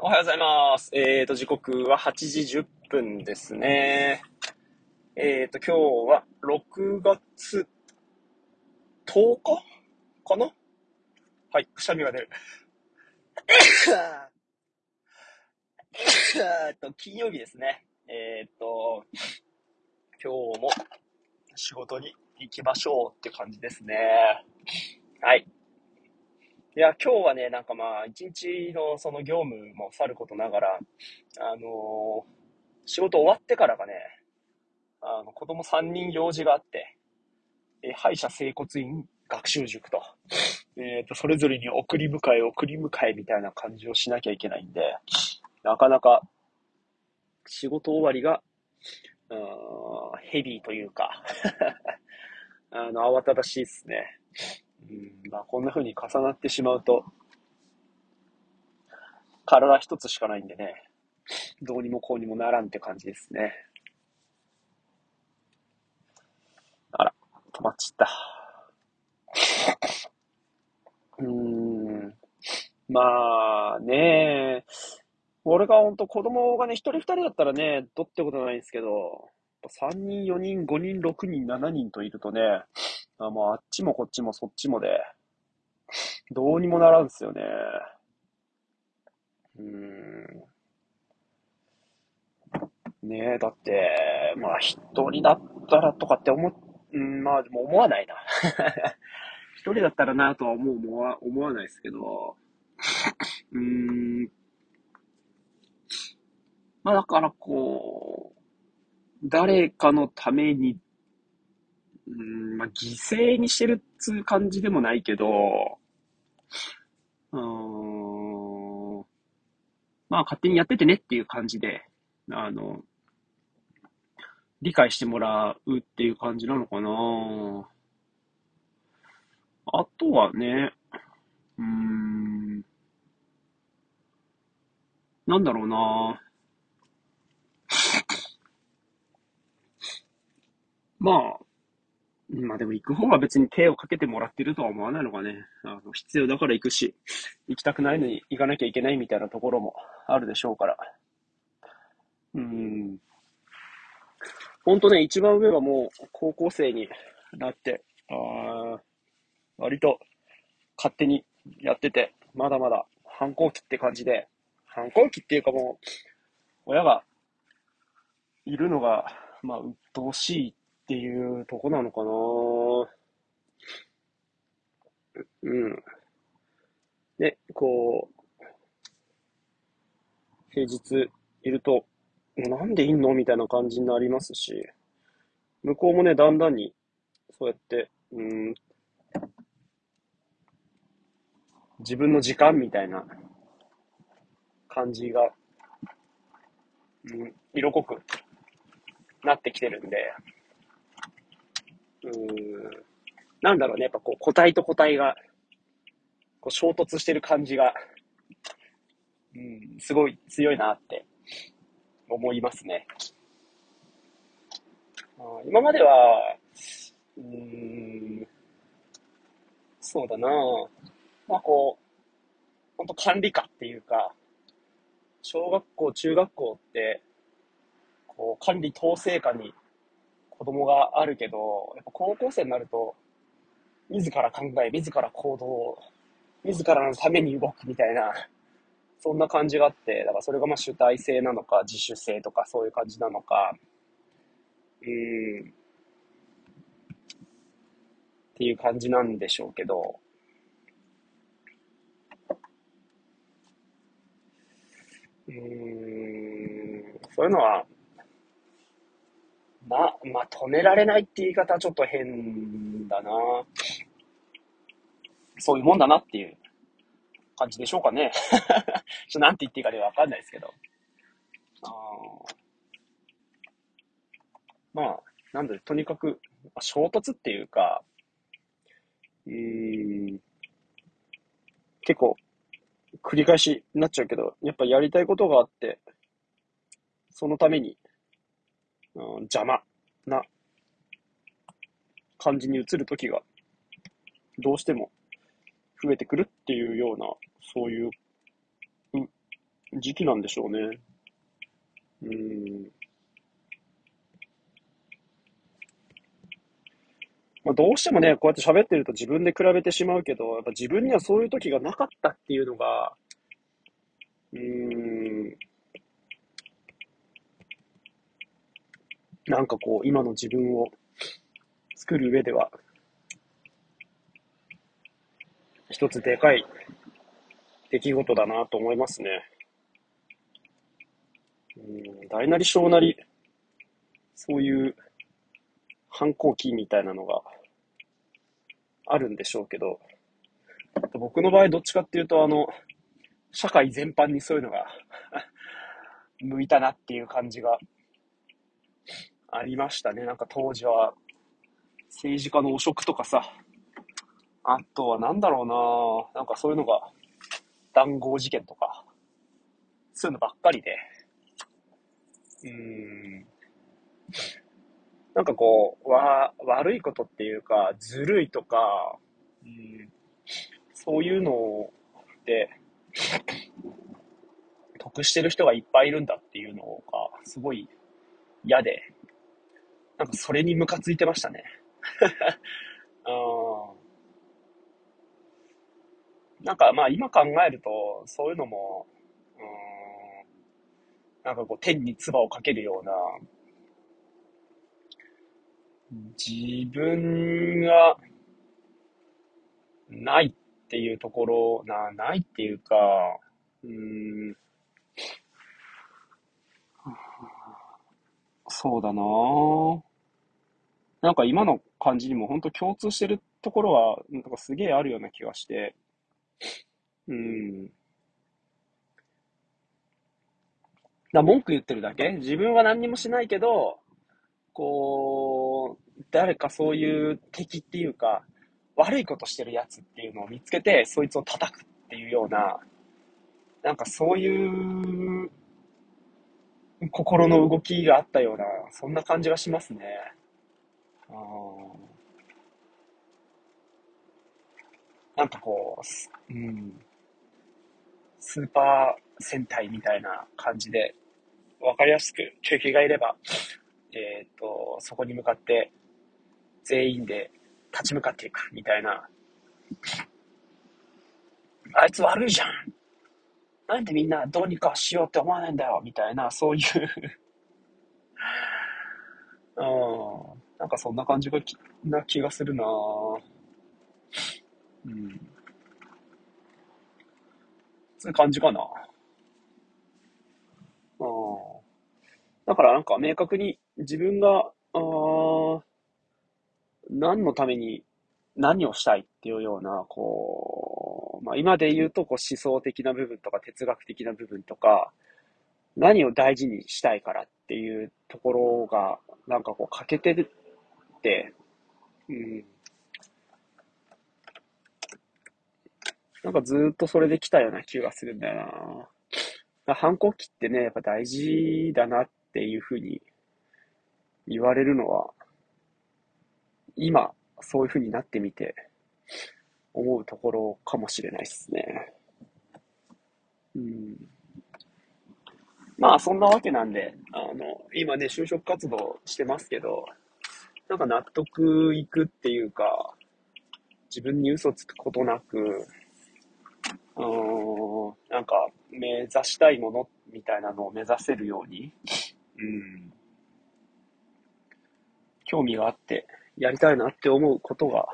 おはようございます。えーと、時刻は8時10分ですね。えーと、今日は6月10日かな？はい、くしゃみが出る。えーと、金曜日ですね。えーと、今日も仕事に行きましょうって感じですね。はい。いや、今日はね、なんかまあ、一日のその業務もさることながら、あのー仕事終わってからがね、あの、子供3人用事があって、え歯医者整骨院学習塾と、えっ、と、それぞれに送り迎え、送り迎えみたいな感じをしなきゃいけないんで、なかなか仕事終わりが、うーんヘビーというか、あの、慌ただしいですね。うん、まあ、こんな風に重なってしまうと、体一つしかないんでね、どうにもこうにもならんって感じですね。あら、止まっちゃった。うーん、まあねえ、俺がほんと子供がね、一人二人だったらね、どってことないんですけど、3人、4人、5人、6人、7人といるとね、あもうあっちもこっちもそっちもで、どうにもならんすよね。うーん。ねえ、だって、まあ一人だったらとかって思っ、うん、まあでも思わないな。一 人だったらなとはもう思わ、思わないですけど、うーん。まあだからこう、誰かのためにうん、まあ、犠牲にしてるっつう感じでもないけど、うん、まあ、勝手にやっててねっていう感じで、あの、理解してもらうっていう感じなのかな。あとはね、うーん、なんだろうな。まあ、まあでも行く方が別に手をかけてもらってるとは思わないのかね。あの必要だから行くし、行きたくないのに行かなきゃいけないみたいなところもあるでしょうから。うん。ほんとね、一番上はもう高校生になって、あ割と勝手にやってて、まだまだ反抗期って感じで、反抗期っていうかもう、親がいるのが、まあ、鬱陶しいっていうとこなのかな。うん。で、こう、平日いると、なんでいんのみたいな感じになりますし、向こうもね、だんだんに、そうやって、うん、自分の時間みたいな感じが、うん、色濃くなってきてるんで、うん、なんだろうね、やっぱこう、個体と個体が、こう衝突してる感じが、うん、すごい強いなって思いますね。あ今までは、うん、そうだな。まあこう、本当管理下っていうか、小学校、中学校って、こう、管理統制下に子供があるけど、やっぱ高校生になると、自ら考え、自ら行動、自らのために動くみたいな、そんな感じがあって、だからそれがまあ主体性なのか、自主性とかそういう感じなのか、うん、っていう感じなんでしょうけど、うん、そういうのは、ま、まあ、止められないって言い方はちょっと変だな。そういうもんだなっていう感じでしょうかね。ちょ、なんて言っていいかね、わかんないですけど。あまあ、なんだろうとにかく、衝突っていうか、うー、結構、繰り返しになっちゃうけど、やっぱやりたいことがあって、そのために、うん、邪魔な感じに映るときが、どうしても増えてくるっていうような、そういう、時期なんでしょうね。うん。まあ、どうしてもね、こうやって喋ってると自分で比べてしまうけど、やっぱ自分にはそういう時がなかったっていうのが、うん、なんかこう、今の自分を作る上では、一つでかい出来事だなと思いますね。うん、大なり小なり、そういう反抗期みたいなのがあるんでしょうけど、僕の場合どっちかっていうと、あの、社会全般にそういうのが 向いたなっていう感じがありましたね。なんか当時は政治家の汚職とかさ、あとはなんだろうな。なんかそういうのが談合事件とか、そういうのばっかりで、うーん、なんかこう、わ、悪いことっていうか、ずるいとか、うん、そういうので、得してる人がいっぱいいるんだっていうのが、すごい嫌で、なんかそれにムカついてましたね。なんかまあ今考えると、そういうのも、うん、なんかこう天に唾をかけるような、自分がないっていうところ、な、ないっていうか、うん、そうだななんか今の感じにも本当共通してるところは、なんかすげえあるような気がして、うん。だ文句言ってるだけ？自分は何にもしないけど、こう、誰かそういう敵っていうか、悪いことしてるやつっていうのを見つけて、そいつを叩くっていうような、なんかそういう心の動きがあったような、そんな感じがしますね。あなんかこう、うん、スーパー戦隊みたいな感じで、わかりやすく敵がいれば、えっ、ー、と、そこに向かって全員で立ち向かっていくみたいな。あいつ悪いじゃんなんでみんなどうにかしようって思わないんだよみたいな、そういううん。なんかそんな感じがな気がするなうん。そういう感じかな。うん。だからなんか明確に自分が、あ何のために何をしたいっていうような、こう、まあ今で言うとこう思想的な部分とか哲学的な部分とか、何を大事にしたいからっていうところが、なんかこう欠けてるって、うん。なんかずっとそれで来たような気がするんだよな。反抗期ってね、やっぱ大事だなっていうふうに言われるのは、今、そういう風になってみて、思うところかもしれないですね。うん。まあ、そんなわけなんで、あの、今ね、就職活動してますけど、なんか納得いくっていうか、自分に嘘つくことなく、うーん、なんか、目指したいものみたいなのを目指せるように、うん、興味があって、やりたいなって思うことが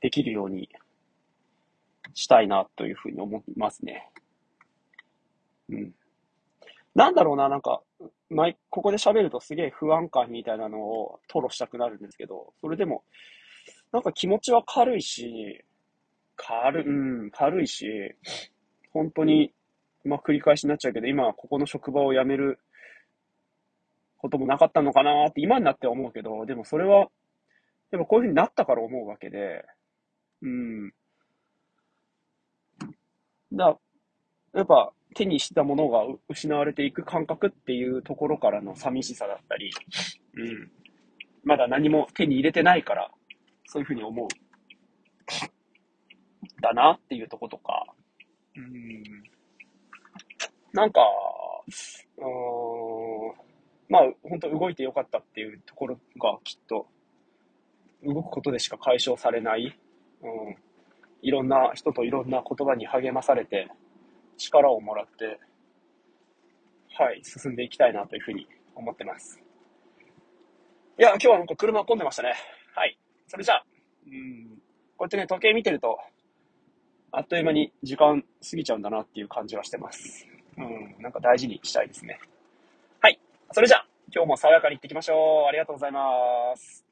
できるようにしたいなというふうに思いますね。うん。なんだろうな、なんか、前、ここで喋るとすげえ不安感みたいなのを吐露したくなるんですけど、それでも、なんか気持ちは軽いし、軽、うん、軽いし、本当に、まあ繰り返しになっちゃうけど、今はここの職場を辞めることもなかったのかなって今になって思うけど、でもそれは、でもこういうふうになったから思うわけで、うん。だ、やっぱ手にしたものが失われていく感覚っていうところからの寂しさだったり、うん。まだ何も手に入れてないから、そういうふうに思う。だなっていうとことか、うん。なんか、うーん、まあ、本当動いてよかったっていうところがきっと、動くことでしか解消されない、うん、いろんな人といろんな言葉に励まされて、力をもらって、はい、進んでいきたいなというふうに思ってます。いや、今日はなんか車混んでましたね。はい。それじゃあ、うん、こうやってね、時計見てると、あっという間に時間過ぎちゃうんだなっていう感じはしてます。うん、なんか大事にしたいですね。はい。それじゃあ、今日も爽やかに行ってきましょう。ありがとうございます。